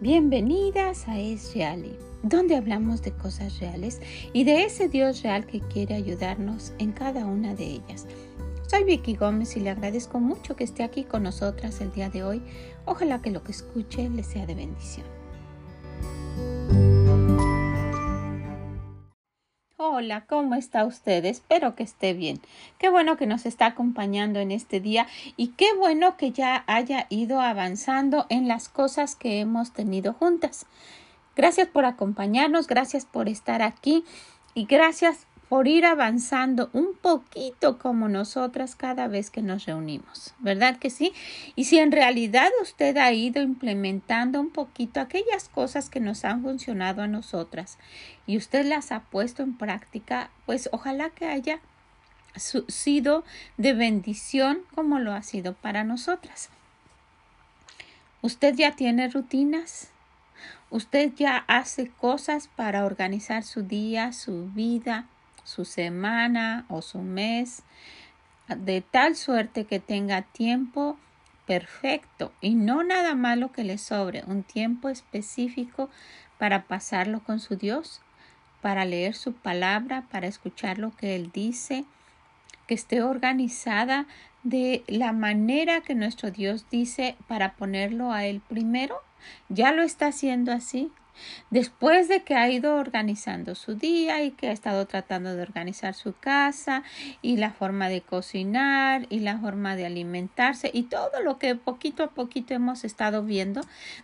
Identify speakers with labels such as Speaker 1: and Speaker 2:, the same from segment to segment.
Speaker 1: bienvenidas a Es Real, donde hablamos de cosas reales y de ese Dios real que quiere ayudarnos en cada una de ellas. Soy Vicky Gómez y le agradezco mucho que esté aquí con nosotras el día de hoy. Ojalá que lo que escuche le sea de bendición. Hola, ¿cómo está usted? Espero que esté bien. Qué bueno que nos está acompañando en este día y qué bueno que ya haya ido avanzando en las cosas que hemos tenido juntas. Gracias por acompañarnos, gracias por estar aquí y gracias por ir avanzando un poquito como nosotras cada vez que nos reunimos, ¿verdad que sí? Y si en realidad usted ha ido implementando un poquito aquellas cosas que nos han funcionado a nosotras y usted las ha puesto en práctica, pues ojalá que haya sido de bendición como lo ha sido para nosotras. ¿Usted ya tiene rutinas? ¿Usted ya hace cosas para organizar su día, su vida, su semana o su mes, de tal suerte que tenga tiempo perfecto y no nada malo que le sobre, un tiempo específico para pasarlo con su Dios, para leer su palabra, para escuchar lo que Él dice, que esté organizada de la manera que nuestro Dios dice para ponerlo a Él primero. ¿Ya lo está haciendo así? Después de que ha ido organizando su día y que ha estado tratando de organizar su casa y la forma de cocinar y la forma de alimentarse y todo lo que poquito a poquito hemos estado viendo,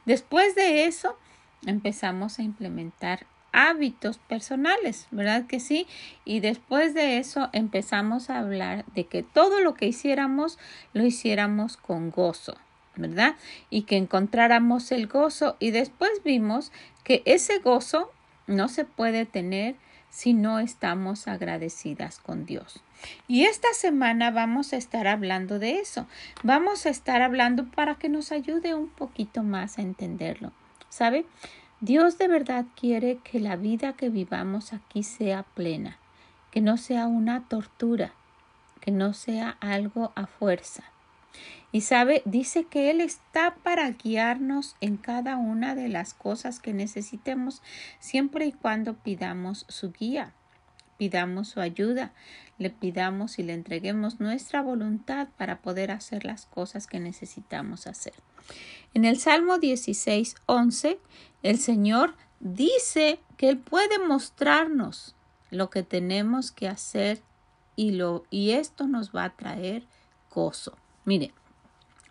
Speaker 1: después de eso empezamos a implementar hábitos personales, ¿verdad que sí? Y después de eso empezamos a hablar de que todo lo que hiciéramos lo hiciéramos con gozo. ¿Verdad? Y que encontráramos el gozo y después vimos que ese gozo no se puede tener si no estamos agradecidas con Dios. Y esta semana vamos a estar hablando de eso. Vamos a estar hablando para que nos ayude un poquito más a entenderlo. ¿Sabe? Dios de verdad quiere que la vida que vivamos aquí sea plena, que no sea una tortura, que no sea algo a fuerza. Y sabe, dice que Él está para guiarnos en cada una de las cosas que necesitemos, siempre y cuando pidamos su guía, pidamos su ayuda, le pidamos y le entreguemos nuestra voluntad para poder hacer las cosas que necesitamos hacer. En el Salmo 16, 11, el Señor dice que Él puede mostrarnos lo que tenemos que hacer y, lo, y esto nos va a traer gozo. Mire,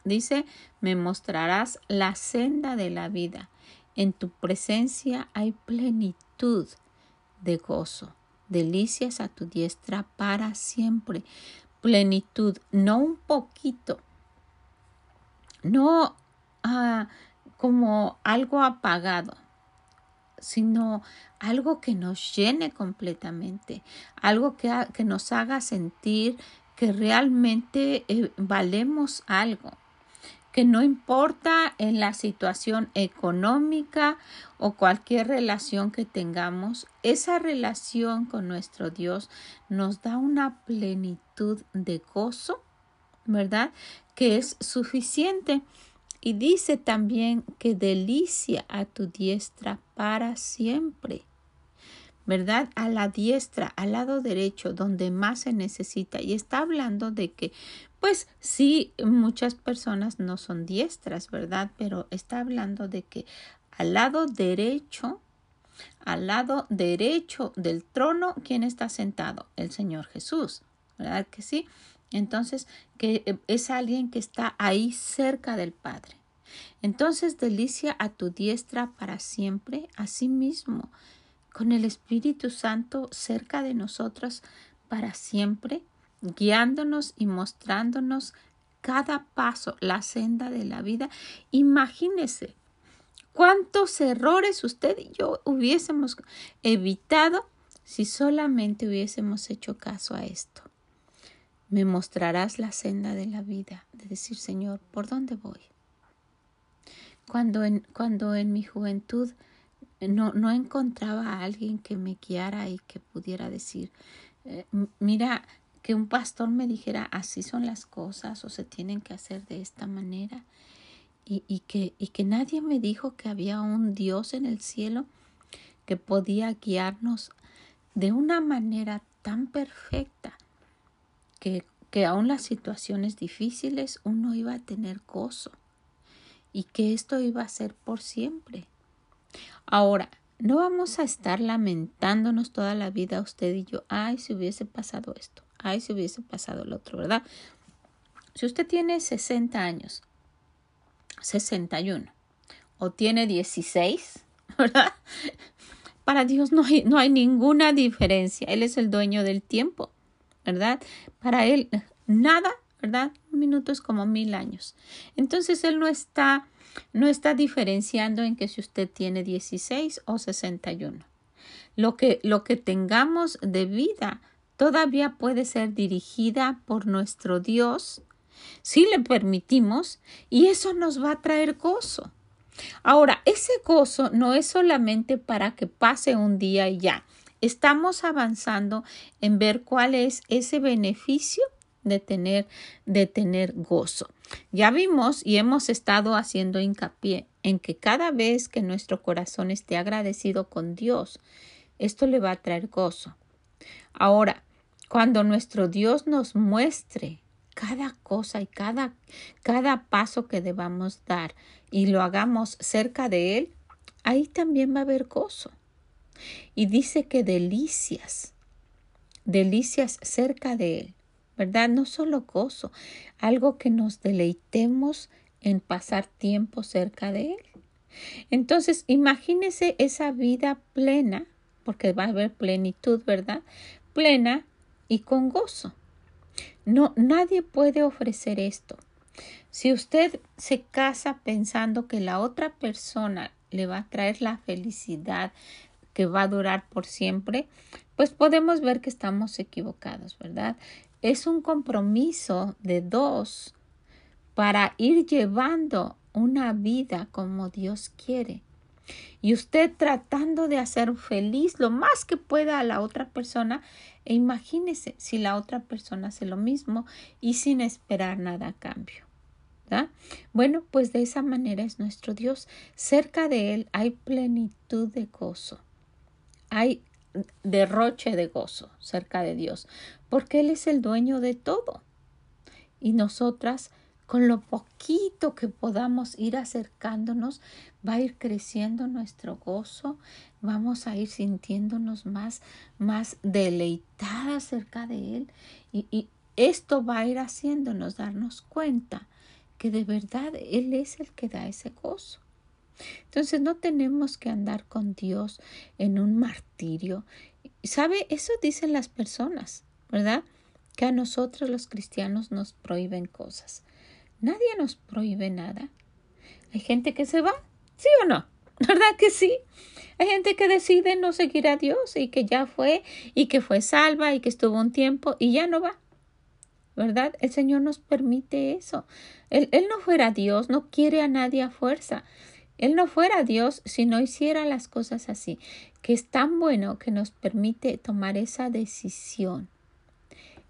Speaker 1: dice, me mostrarás la senda de la vida. En tu presencia hay plenitud de gozo, delicias a tu diestra para siempre. Plenitud, no un poquito, no ah, como algo apagado, sino algo que nos llene completamente, algo que, que nos haga sentir que realmente eh, valemos algo, que no importa en la situación económica o cualquier relación que tengamos, esa relación con nuestro Dios nos da una plenitud de gozo, ¿verdad? Que es suficiente. Y dice también que delicia a tu diestra para siempre. ¿verdad? A la diestra, al lado derecho, donde más se necesita. Y está hablando de que, pues sí, muchas personas no son diestras, ¿verdad? Pero está hablando de que al lado derecho, al lado derecho del trono, ¿quién está sentado? El Señor Jesús, ¿verdad que sí? Entonces, que es alguien que está ahí cerca del Padre. Entonces, delicia a tu diestra para siempre, sí mismo con el Espíritu Santo cerca de nosotros para siempre, guiándonos y mostrándonos cada paso, la senda de la vida. Imagínese cuántos errores usted y yo hubiésemos evitado si solamente hubiésemos hecho caso a esto. Me mostrarás la senda de la vida, de decir, Señor, ¿por dónde voy? Cuando en, cuando en mi juventud no, no encontraba a alguien que me guiara y que pudiera decir, eh, mira, que un pastor me dijera así son las cosas o se tienen que hacer de esta manera. y, que, y que nadie me dijo que había un Dios en el cielo que podía guiarnos de una manera tan perfecta que, que aún las situaciones difíciles uno iba a tener gozo y que esto iba a ser por siempre. Ahora, no vamos a estar lamentándonos toda la vida usted y yo, ay, si hubiese pasado esto, ay, si hubiese pasado el otro, ¿verdad? Si usted tiene 60 años, 61 o tiene 16, ¿verdad? Para Dios no hay, no hay ninguna diferencia. Él es el dueño del tiempo, ¿verdad? Para Él nada, ¿verdad? Un minuto es como mil años. Entonces Él no está, no está diferenciando en que si usted tiene 16 o 61. Lo que, lo que tengamos de vida todavía puede ser dirigida por nuestro Dios si le permitimos y eso nos va a traer gozo. Ahora, ese gozo no es solamente para que pase un día y ya. Estamos avanzando en ver cuál es ese beneficio de tener, de tener gozo. Ya vimos y hemos estado haciendo hincapié en que cada vez que nuestro corazón esté agradecido con Dios, esto le va a traer gozo. Ahora, cuando nuestro Dios nos muestre cada cosa y cada, cada paso que debamos dar y lo hagamos cerca de Él, ahí también va a haber gozo. Y dice que delicias, delicias cerca de Él, ¿verdad? No solo gozo, algo que nos deleitemos en pasar tiempo cerca de Él. Entonces, imagínese esa vida plena, porque va a haber plenitud, ¿verdad? Plena y con gozo. No, nadie puede ofrecer esto. Si usted se casa pensando que la otra persona le va a traer la felicidad que va a durar por siempre, pues podemos ver que estamos equivocados, ¿verdad? Es un compromiso de dos para ir llevando una vida como Dios quiere y usted tratando de hacer feliz lo más que pueda a la otra persona e imagínese si la otra persona hace lo mismo y sin esperar nada a cambio. Bueno, pues de esa manera es nuestro Dios. Cerca de Él hay plenitud de gozo. Hay derroche de gozo cerca de Dios, porque Él es el dueño de todo. Y nosotras con lo poquito que podamos ir acercándonos, va a ir creciendo nuestro gozo, vamos a ir sintiéndonos más, más deleitadas cerca de Él y, y esto va a ir haciéndonos darnos cuenta que de verdad Él es el que da ese gozo. Entonces no tenemos que andar con Dios en un martirio. ¿Sabe? Eso dicen las personas, ¿verdad? Que a nosotros los cristianos nos prohíben cosas. Nadie nos prohíbe nada. Hay gente que se va, ¿sí o no? ¿Verdad que sí? Hay gente que decide no seguir a Dios y que ya fue y que fue salva y que estuvo un tiempo y ya no va. ¿Verdad? El Señor nos permite eso. Él, él no fuera Dios, no quiere a nadie a fuerza. Él no fuera Dios si no hiciera las cosas así, que es tan bueno que nos permite tomar esa decisión,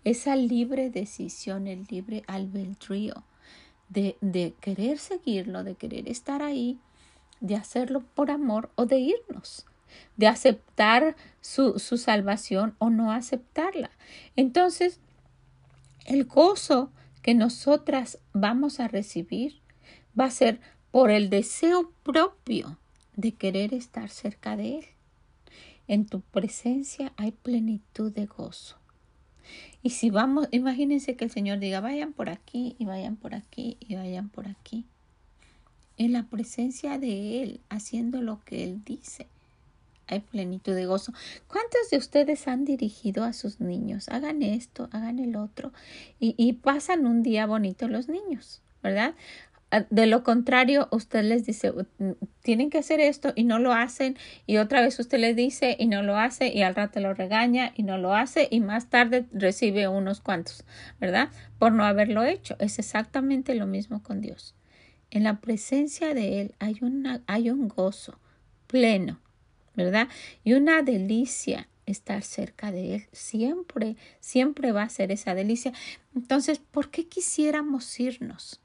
Speaker 1: esa libre decisión, el libre albedrío de, de querer seguirlo, de querer estar ahí, de hacerlo por amor o de irnos, de aceptar su, su salvación o no aceptarla. Entonces, el gozo que nosotras vamos a recibir va a ser por el deseo propio de querer estar cerca de Él. En tu presencia hay plenitud de gozo. Y si vamos, imagínense que el Señor diga, vayan por aquí y vayan por aquí y vayan por aquí. En la presencia de Él, haciendo lo que Él dice, hay plenitud de gozo. ¿Cuántos de ustedes han dirigido a sus niños? Hagan esto, hagan el otro y, y pasan un día bonito los niños, ¿verdad? Ah, de lo contrario, usted les dice, tienen que hacer esto y no lo hacen y otra vez usted les dice y no lo hace y al rato lo regaña y no lo hace y más tarde recibe unos cuantos, ¿verdad? Por no haberlo hecho. Es exactamente lo mismo con Dios. En la presencia de Él hay, una, hay un gozo pleno, ¿verdad? Y una delicia estar cerca de Él. Siempre, siempre va a ser esa delicia. Entonces, ¿por qué quisiéramos irnos?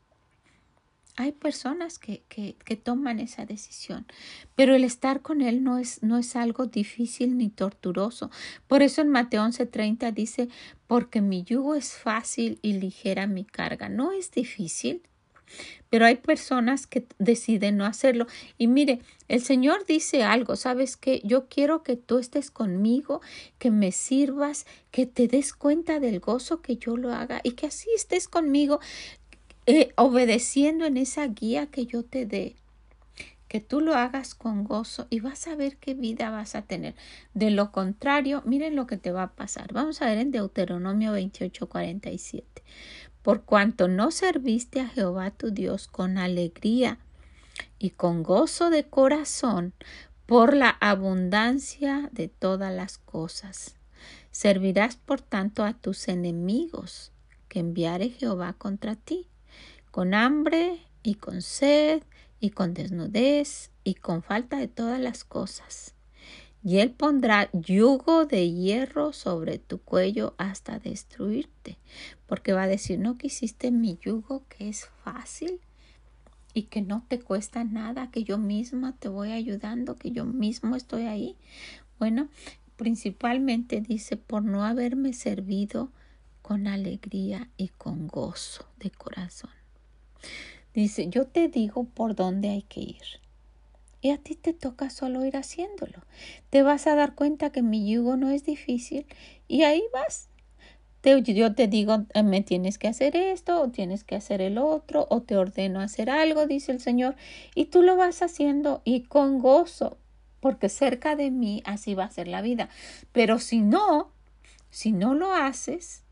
Speaker 1: Hay personas que, que, que, toman esa decisión, pero el estar con Él no es, no es algo difícil ni torturoso. Por eso en Mateo 11:30 dice, porque mi yugo es fácil y ligera mi carga. No es difícil, pero hay personas que deciden no hacerlo. Y mire, el Señor dice algo, ¿sabes qué? Yo quiero que tú estés conmigo, que me sirvas, que te des cuenta del gozo que yo lo haga y que así estés conmigo eh, obedeciendo en esa guía que yo te dé, que tú lo hagas con gozo y vas a ver qué vida vas a tener. De lo contrario, miren lo que te va a pasar. Vamos a ver en Deuteronomio 28, 47. Por cuanto no serviste a Jehová tu Dios con alegría y con gozo de corazón por la abundancia de todas las cosas. Servirás por tanto a tus enemigos que enviare Jehová contra ti con hambre y con sed y con desnudez y con falta de todas las cosas. Y él pondrá yugo de hierro sobre tu cuello hasta destruirte, porque va a decir, no quisiste mi yugo que es fácil y que no te cuesta nada, que yo misma te voy ayudando, que yo mismo estoy ahí. Bueno, principalmente dice, por no haberme servido con alegría y con gozo de corazón. Dice, yo te digo por dónde hay que ir. Y a ti te toca solo ir haciéndolo. Te vas a dar cuenta que mi yugo no es difícil y ahí vas. Te, yo te digo, eh, me tienes que hacer esto, o tienes que hacer el otro, o te ordeno hacer algo, dice el Señor, y tú lo vas haciendo y con gozo, porque cerca de mí así va a ser la vida. Pero si no, si no lo haces,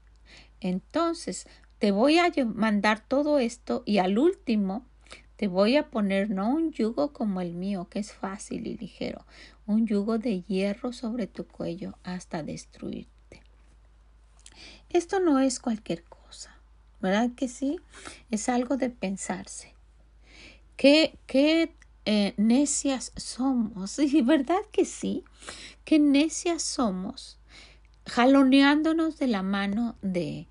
Speaker 1: entonces te voy a mandar todo esto y al último te voy a poner no un yugo como el mío, que es fácil y ligero, un yugo de hierro sobre tu cuello hasta destruirte. Esto no es cualquier cosa, ¿verdad que sí? Es algo de pensarse. ¿Qué, qué eh, necias somos? Y verdad que sí, qué necias somos, jaloneándonos de la mano de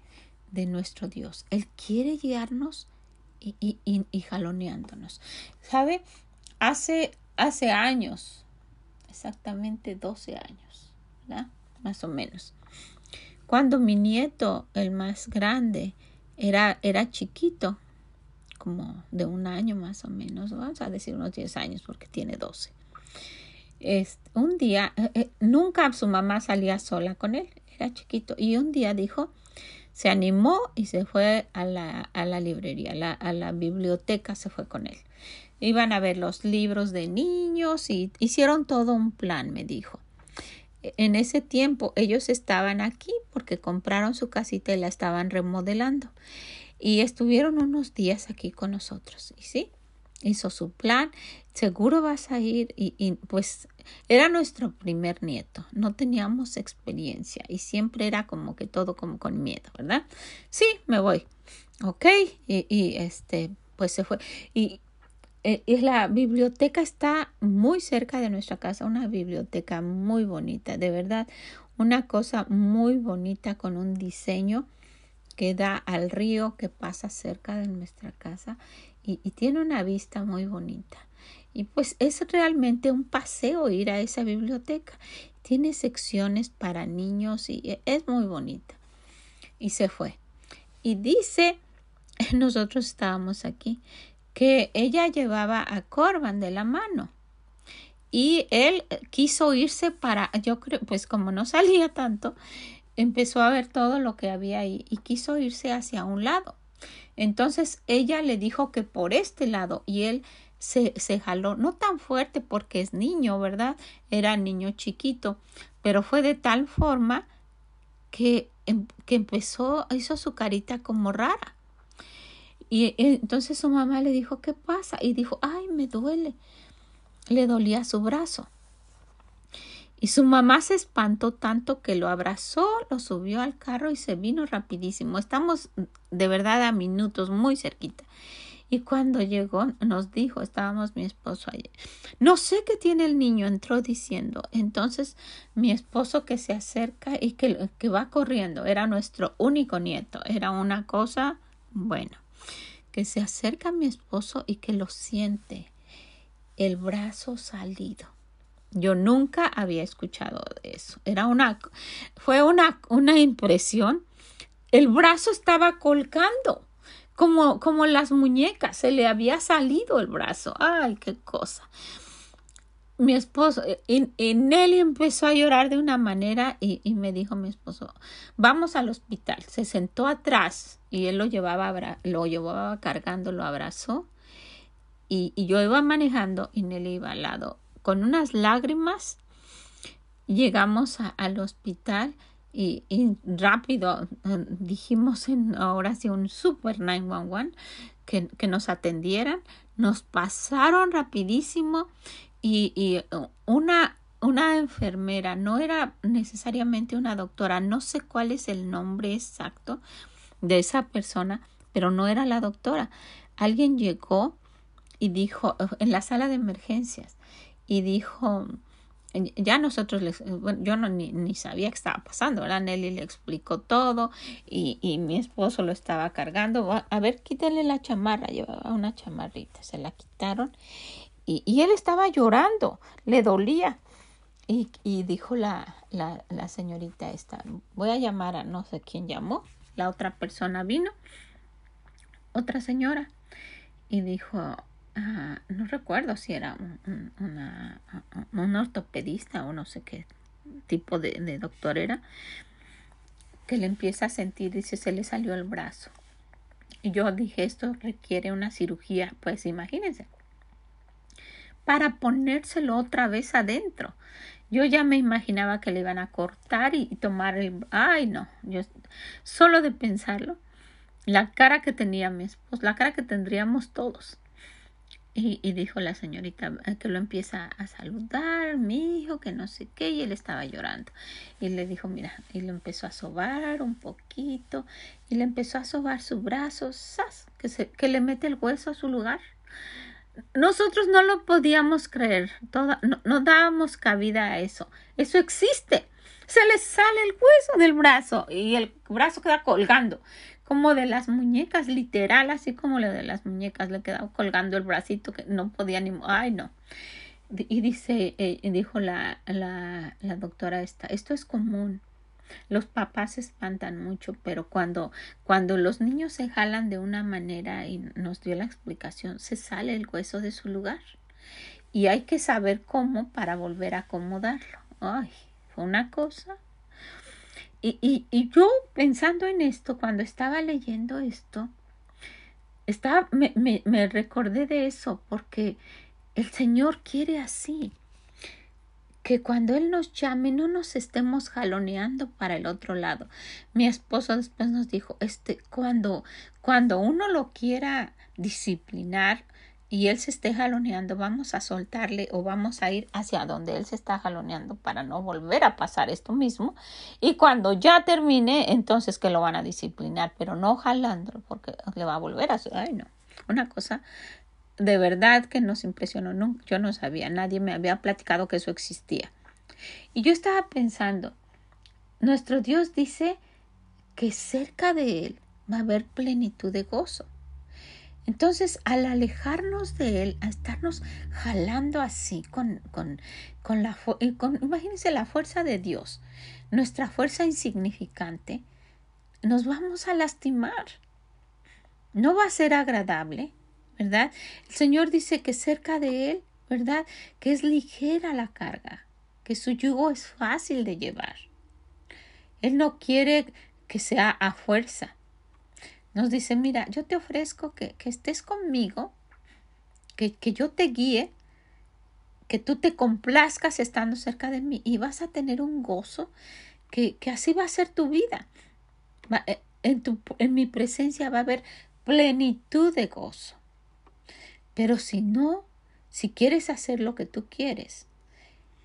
Speaker 1: de nuestro Dios. Él quiere guiarnos y, y, y, jaloneándonos. ¿Sabe? Hace, hace años, exactamente 12 años, ¿verdad? Más o menos. Cuando mi nieto, el más grande, era, era chiquito, como de un año más o menos, vamos a decir unos 10 años porque tiene 12. un día, eh, eh, nunca su mamá salía sola con él, era chiquito, y un día dijo, se animó y se fue a la, a la librería, la, a la biblioteca se fue con él. Iban a ver los libros de niños y hicieron todo un plan, me dijo. En ese tiempo ellos estaban aquí porque compraron su casita y la estaban remodelando. Y estuvieron unos días aquí con nosotros. Y sí, hizo su plan, seguro vas a ir y, pues era nuestro primer nieto, no teníamos experiencia y siempre era como que todo como con miedo, ¿verdad? Sí, me voy, ok, y, este, pues se fue. Y, eh, y, la biblioteca está muy cerca de nuestra casa, una biblioteca muy bonita, de verdad, una cosa muy bonita con un diseño que da al río que pasa cerca de nuestra casa y, tiene una vista muy bonita. Y pues es realmente un paseo ir a esa biblioteca. Tiene secciones para niños y e, es muy bonita. Y se fue. Y dice, nosotros estábamos aquí, que ella llevaba a Corban de la mano. Y él quiso irse para, yo creo, pues como no salía tanto, empezó a ver todo lo que había ahí y quiso irse hacia un lado. Entonces ella le dijo que por este lado y él se, se jaló, no tan fuerte porque es niño, ¿verdad? Era niño chiquito, pero fue de tal forma que, em, que empezó, hizo su carita como rara. Y entonces su mamá le dijo, ¿qué pasa? Y dijo, ay, me duele. Le dolía su brazo. Y su mamá se espantó tanto que lo abrazó, lo subió al carro y se vino rapidísimo. Estamos de verdad a minutos, muy cerquita. Y cuando llegó, nos dijo, estábamos mi esposo ayer, no sé qué tiene el niño, entró diciendo. Entonces mi esposo que se acerca y que, que va corriendo, era nuestro único nieto, era una cosa, bueno. que se acerca a mi esposo y que lo siente, el brazo salido. Yo nunca había escuchado eso. Era una, fue una, una impresión. El brazo estaba colgando, como, como las muñecas, se le había salido el brazo. Ay, qué cosa mi esposo, eh, y, Nelly empezó a llorar de una manera y, me dijo mi esposo, vamos al hospital. Se sentó atrás y él lo llevaba, lo llevaba cargando, lo abrazó y, yo iba manejando y Nelly iba al lado. Con unas lágrimas llegamos al hospital y, rápido eh, dijimos en oración super 911 que, que nos atendieran. Nos pasaron rapidísimo y, uh, una, una enfermera, no era necesariamente una doctora, no sé cuál es el nombre exacto de esa persona, pero no era la doctora. Alguien llegó y dijo, en la sala de emergencias, y dijo, ya nosotros les, bueno, yo no ni, ni, sabía qué estaba pasando, ¿verdad? Nelly le explicó todo y, y mi esposo lo estaba cargando. A ver, quítale la chamarra, llevaba una chamarrita, se la quitaron y, él estaba llorando, le dolía. Y, y dijo la, la, la, señorita esta, voy a llamar a no sé quién llamó, la otra persona vino, otra señora, y dijo, ah, no recuerdo si era un, una, un ortopedista o no sé qué tipo de, doctor era, que le empieza a sentir, dice, se le salió el brazo. Y yo dije, esto requiere una cirugía, pues imagínense para ponérselo otra vez adentro. Yo ya me imaginaba que le iban a cortar y, tomar el... Ay, no, yo solo de pensarlo, la cara que tenía mi esposo, la cara que tendríamos todos. Y, y, dijo la señorita eh, que lo empieza a saludar, mi hijo, que no sé qué, y él estaba llorando. Y le dijo, mira, y le empezó a sobar un poquito, y le empezó a sobar su brazo, ¡zas! Que, se, que le mete el hueso a su lugar nosotros no lo podíamos creer, no, dábamos cabida a eso. Eso existe. Se le sale el hueso del brazo y el brazo queda colgando, como de las muñecas, literal, así como lo de las muñecas, le quedaba colgando el bracito que no podía ni... Ay, no. Y dice, eh, dijo la, la, la doctora esta, esto es común. Los papás se espantan mucho, pero cuando, cuando los niños se jalan de una manera y nos dio la explicación, se sale el hueso de su lugar. Y hay que saber cómo para volver a acomodarlo. Ay, fue una cosa. Y, y, y yo pensando en esto, cuando estaba leyendo esto, estaba, me, me, me recordé de eso porque el Señor quiere así que cuando Él nos llame no nos estemos jaloneando para el otro lado. Mi esposo después nos dijo, este, cuando, cuando uno lo quiera disciplinar y Él se esté jaloneando, vamos a soltarle o vamos a ir hacia donde Él se está jaloneando para no volver a pasar esto mismo. Y cuando ya termine, entonces que lo van a disciplinar, pero no jalando porque le va a volver a... Ay, no. Una cosa de verdad que nos impresionó. No, yo no sabía, nadie me había platicado que eso existía. Y yo estaba pensando, nuestro Dios dice que cerca de Él va a haber plenitud de gozo. Entonces, al alejarnos de Él, a estarnos jalando así con, con, con la con, imagínense la fuerza de Dios, nuestra fuerza insignificante, nos vamos a lastimar. No va a ser agradable, ¿verdad? El Señor dice que cerca de Él, ¿verdad? Que es ligera la carga, que su yugo es fácil de llevar. Él no quiere que sea a fuerza. Nos dice, mira, yo te ofrezco que, estés conmigo, que, que yo te guíe, que tú te complazcas estando cerca de mí y vas a tener un gozo que, que así va a ser tu vida. Eh, en, tu, en mi presencia va a haber plenitud de gozo. Pero si no, si quieres hacer lo que tú quieres,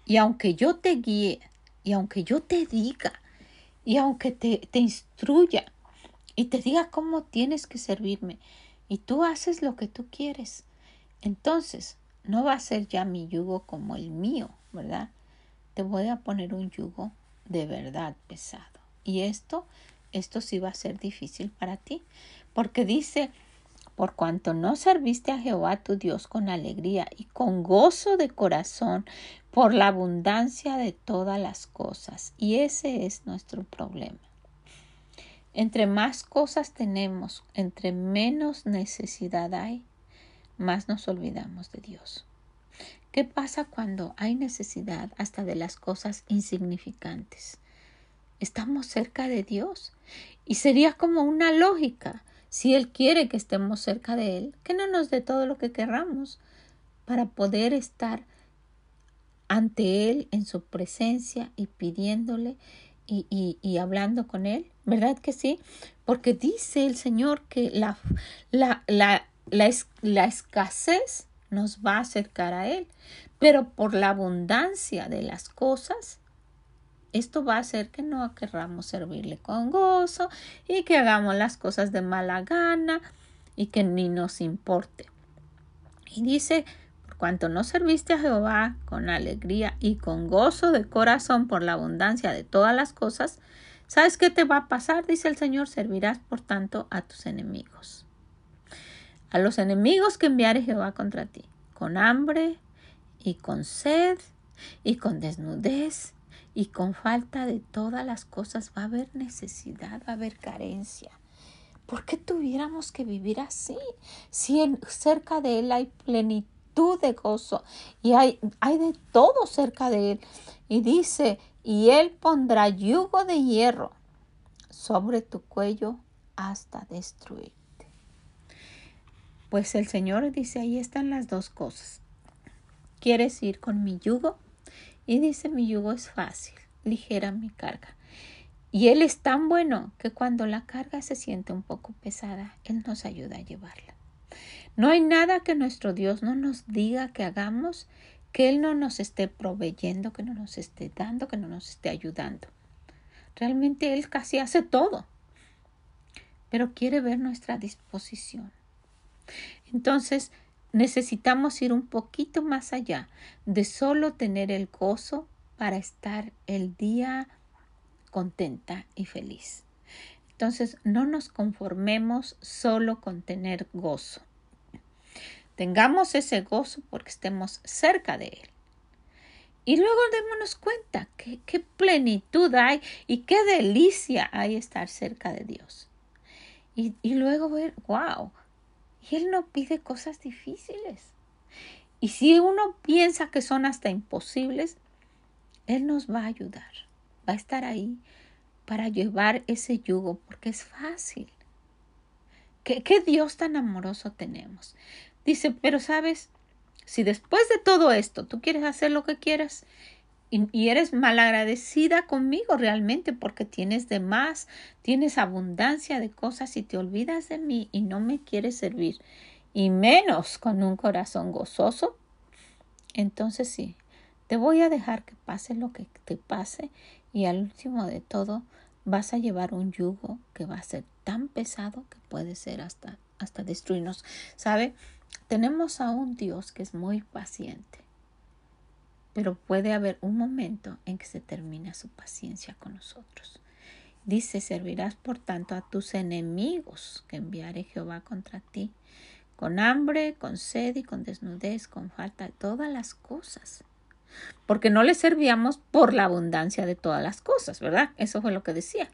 Speaker 1: y aunque yo te guíe, y aunque yo te diga, y aunque te, te instruya, y te diga cómo tienes que servirme, y tú haces lo que tú quieres, entonces no va a ser ya mi yugo como el mío, ¿verdad? Te voy a poner un yugo de verdad pesado. Y esto, esto sí va a ser difícil para ti, porque dice por cuanto no serviste a Jehová tu Dios con alegría y con gozo de corazón por la abundancia de todas las cosas. Y ese es nuestro problema. Entre más cosas tenemos, entre menos necesidad hay, más nos olvidamos de Dios. ¿Qué pasa cuando hay necesidad hasta de las cosas insignificantes? Estamos cerca de Dios y sería como una lógica si Él quiere que estemos cerca de Él, que no nos dé todo lo que querramos para poder estar ante Él en su presencia y pidiéndole y, y, hablando con Él. ¿Verdad que sí? Porque dice el Señor que la, la, la, la escasez nos va a acercar a Él, pero por la abundancia de las cosas esto va a hacer que no querramos servirle con gozo y que hagamos las cosas de mala gana y que ni nos importe. Y dice, cuanto no serviste a Jehová con alegría y con gozo de corazón por la abundancia de todas las cosas, ¿sabes qué te va a pasar? Dice el Señor, servirás por tanto a tus enemigos. A los enemigos que enviare Jehová contra ti, con hambre y con sed y con desnudez y con falta de todas las cosas va a haber necesidad, va a haber carencia. ¿Por qué tuviéramos que vivir así? Si cerca de Él hay plenitud de gozo y hay, hay de todo cerca de Él. Y dice, y Él pondrá yugo de hierro sobre tu cuello hasta destruirte. Pues el Señor dice, ahí están las dos cosas. ¿Quieres ir con mi yugo? Y dice, mi yugo es fácil, ligera mi carga. Y Él es tan bueno que cuando la carga se siente un poco pesada, Él nos ayuda a llevarla. No hay nada que nuestro Dios no nos diga que hagamos, que Él no nos esté proveyendo, que no nos esté dando, que no nos esté ayudando. Realmente Él casi hace todo, pero quiere ver nuestra disposición. Entonces, necesitamos ir un poquito más allá de solo tener el gozo para estar el día contenta y feliz. Entonces, no nos conformemos solo con tener gozo. Tengamos ese gozo porque estemos cerca de Él. Y luego démonos cuenta que qué plenitud hay y qué delicia hay estar cerca de Dios. Y, y luego ver, wow, y Él no pide cosas difíciles. Y si uno piensa que son hasta imposibles, Él nos va a ayudar. Va a estar ahí para llevar ese yugo porque es fácil. ¿Qué, qué Dios tan amoroso tenemos? Dice, pero sabes, si después de todo esto tú quieres hacer lo que quieras y, eres malagradecida conmigo realmente porque tienes de más, tienes abundancia de cosas y te olvidas de mí y no me quieres servir, y menos con un corazón gozoso, entonces sí, te voy a dejar que pase lo que te pase y al último de todo vas a llevar un yugo que va a ser tan pesado que puede ser hasta, hasta destruirnos. ¿Sabe? Tenemos a un Dios que es muy paciente pero puede haber un momento en que se termina su paciencia con nosotros. Dice, servirás por tanto a tus enemigos que enviare Jehová contra ti, con hambre, con sed y con desnudez, con falta de todas las cosas. Porque no le servíamos por la abundancia de todas las cosas, ¿verdad? Eso fue lo que decía.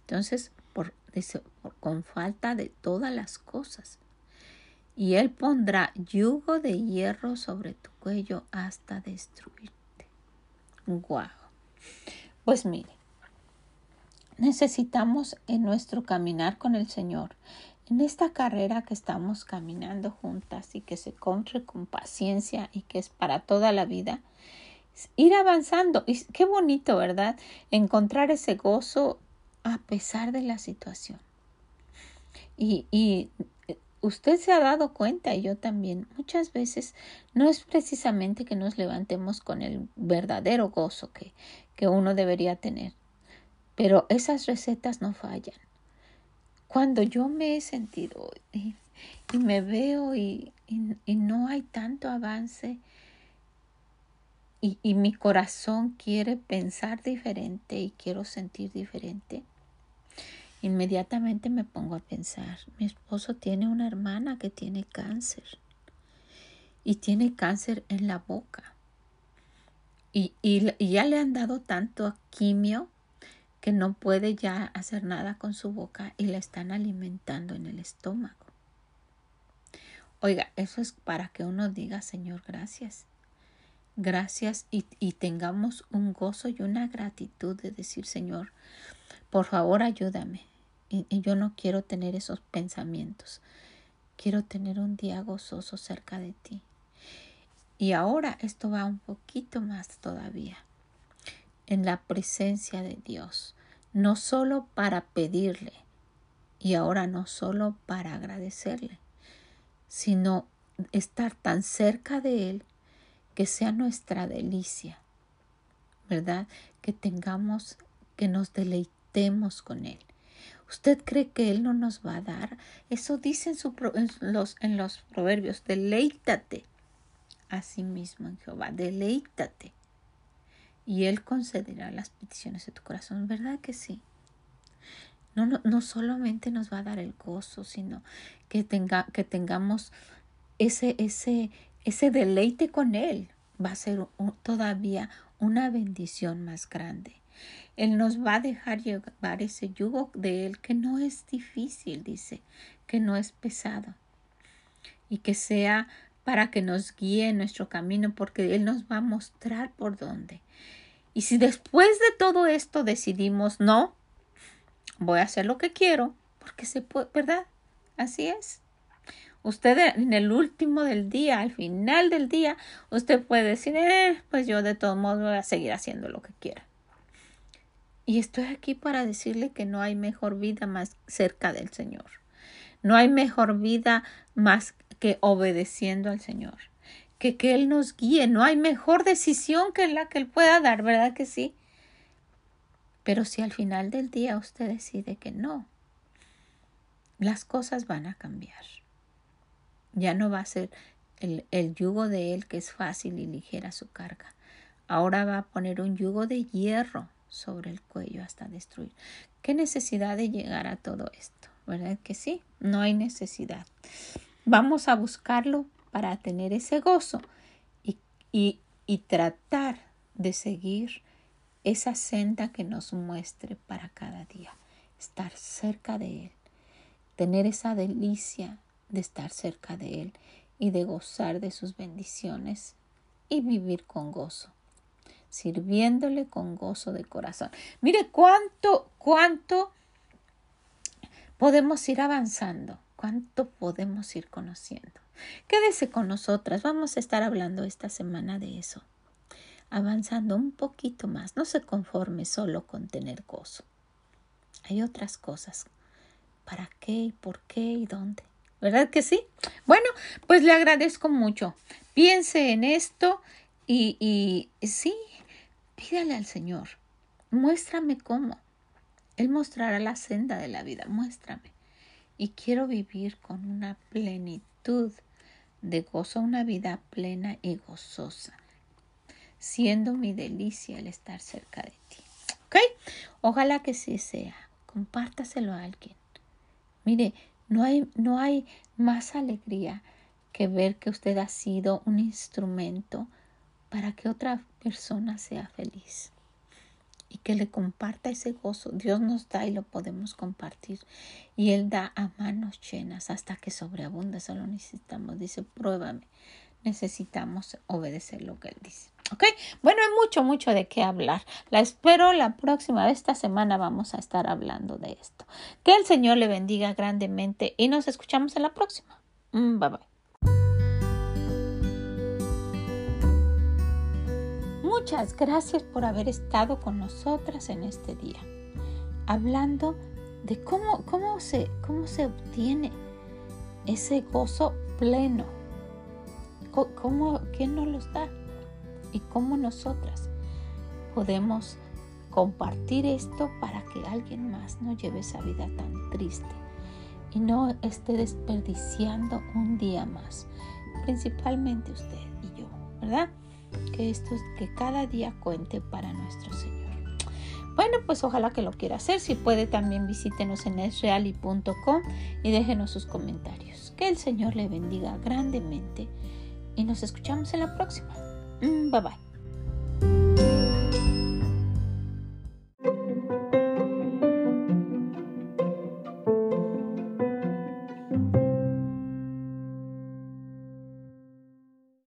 Speaker 1: Entonces, por, dice, con falta de todas las cosas y él pondrá yugo de hierro sobre tu cuello hasta destruirte. Guau. Pues mire, necesitamos en nuestro caminar con el Señor, en esta carrera que estamos caminando juntas y que se corre con paciencia y que es para toda la vida, ir avanzando. Y qué bonito, ¿verdad? Encontrar ese gozo a pesar de la situación. Y, y usted se ha dado cuenta y yo también muchas veces no es precisamente que nos levantemos con el verdadero gozo que, que uno debería tener, pero esas recetas no fallan. Cuando yo me he sentido y, me veo y, y, no hay tanto avance y, y mi corazón quiere pensar diferente y quiero sentir diferente, inmediatamente me pongo a pensar, mi esposo tiene una hermana que tiene cáncer y tiene cáncer en la boca. Y, ya le han dado tanto quimio que no puede ya hacer nada con su boca y la están alimentando en el estómago. Oiga, eso es para que uno diga, Señor, gracias. Gracias y, y tengamos un gozo y una gratitud de decir, Señor, por favor ayúdame. Y, yo no quiero tener esos pensamientos. Quiero tener un día gozoso cerca de ti. Y ahora esto va un poquito más todavía. En la presencia de Dios. No solo para pedirle. Y ahora no solo para agradecerle. Sino estar tan cerca de Él que sea nuestra delicia. ¿Verdad? Que tengamos, que nos deleitemos con Él. ¿Usted cree que Él no nos va a dar? Eso dice en, en, los, en los proverbios, deleítate a sí mismo en Jehová, deleítate. Y Él concederá las peticiones de tu corazón, ¿verdad que sí? No, no, no solamente nos va a dar el gozo, sino que, tenga, que tengamos ese, ese, ese deleite con Él. Va a ser todavía una bendición más grande. Él nos va a dejar llevar ese yugo de Él que no es difícil, dice, que no es pesado y que sea para que nos guíe en nuestro camino, porque Él nos va a mostrar por dónde. Y si después de todo esto decidimos, no, voy a hacer lo que quiero, porque se puede, ¿verdad? Así es. Usted en el último del día, al final del día, usted puede decir, eh, pues yo de todos modos voy a seguir haciendo lo que quiera. Y estoy aquí para decirle que no hay mejor vida más cerca del Señor. No hay mejor vida más que obedeciendo al Señor. Que, que Él nos guíe. No hay mejor decisión que la que Él pueda dar, ¿verdad que sí? Pero si al final del día usted decide que no, las cosas van a cambiar. Ya no va a ser el, el yugo de Él que es fácil y ligera su carga. Ahora va a poner un yugo de hierro sobre el cuello hasta destruir. ¿Qué necesidad de llegar a todo esto? ¿Verdad que sí? No hay necesidad. Vamos a buscarlo para tener ese gozo y, y, y tratar de seguir esa senda que nos muestre para cada día. Estar cerca de Él. Tener esa delicia de estar cerca de Él y de gozar de sus bendiciones y vivir con gozo, sirviéndole con gozo de corazón. Mire cuánto, cuánto podemos ir avanzando cuánto podemos ir conociendo. Quédese con nosotras, vamos a estar hablando esta semana de eso. Avanzando un poquito más, no se conforme solo con tener gozo. Hay otras cosas. ¿Para qué y por qué y dónde? ¿Verdad que sí? Bueno, pues le agradezco mucho. Piense en esto y, y sí, pídale al Señor. Muéstrame cómo. Él mostrará la senda de la vida. Muéstrame y quiero vivir con una plenitud de gozo, una vida plena y gozosa, siendo mi delicia el estar cerca de ti. ¿Ok? Ojalá que sí sea. Compártaselo a alguien. Mire, no hay, no hay más alegría que ver que usted ha sido un instrumento para que otra persona sea feliz y que le comparta ese gozo. Dios nos da y lo podemos compartir. Y Él da a manos llenas hasta que sobreabunda. Solo necesitamos, dice, pruébame. Necesitamos obedecer lo que Él dice. ¿Ok? Bueno, hay mucho, mucho de qué hablar. La espero la próxima, esta semana vamos a estar hablando de esto. Que el Señor le bendiga grandemente y nos escuchamos en la próxima. Mm, bye bye. Muchas gracias por haber estado con nosotras en este día, hablando de cómo, cómo, se, cómo se obtiene ese gozo pleno, cómo, quién nos los da y cómo nosotras podemos compartir esto para que alguien más no lleve esa vida tan triste y no esté desperdiciando un día más, principalmente usted y yo, ¿verdad? Que esto que cada día cuente para nuestro Señor. Bueno, pues ojalá que lo quiera hacer. Si puede, también visítenos en esreali.com y déjenos sus comentarios. Que el Señor le bendiga grandemente y nos escuchamos en la próxima. Mm, bye bye.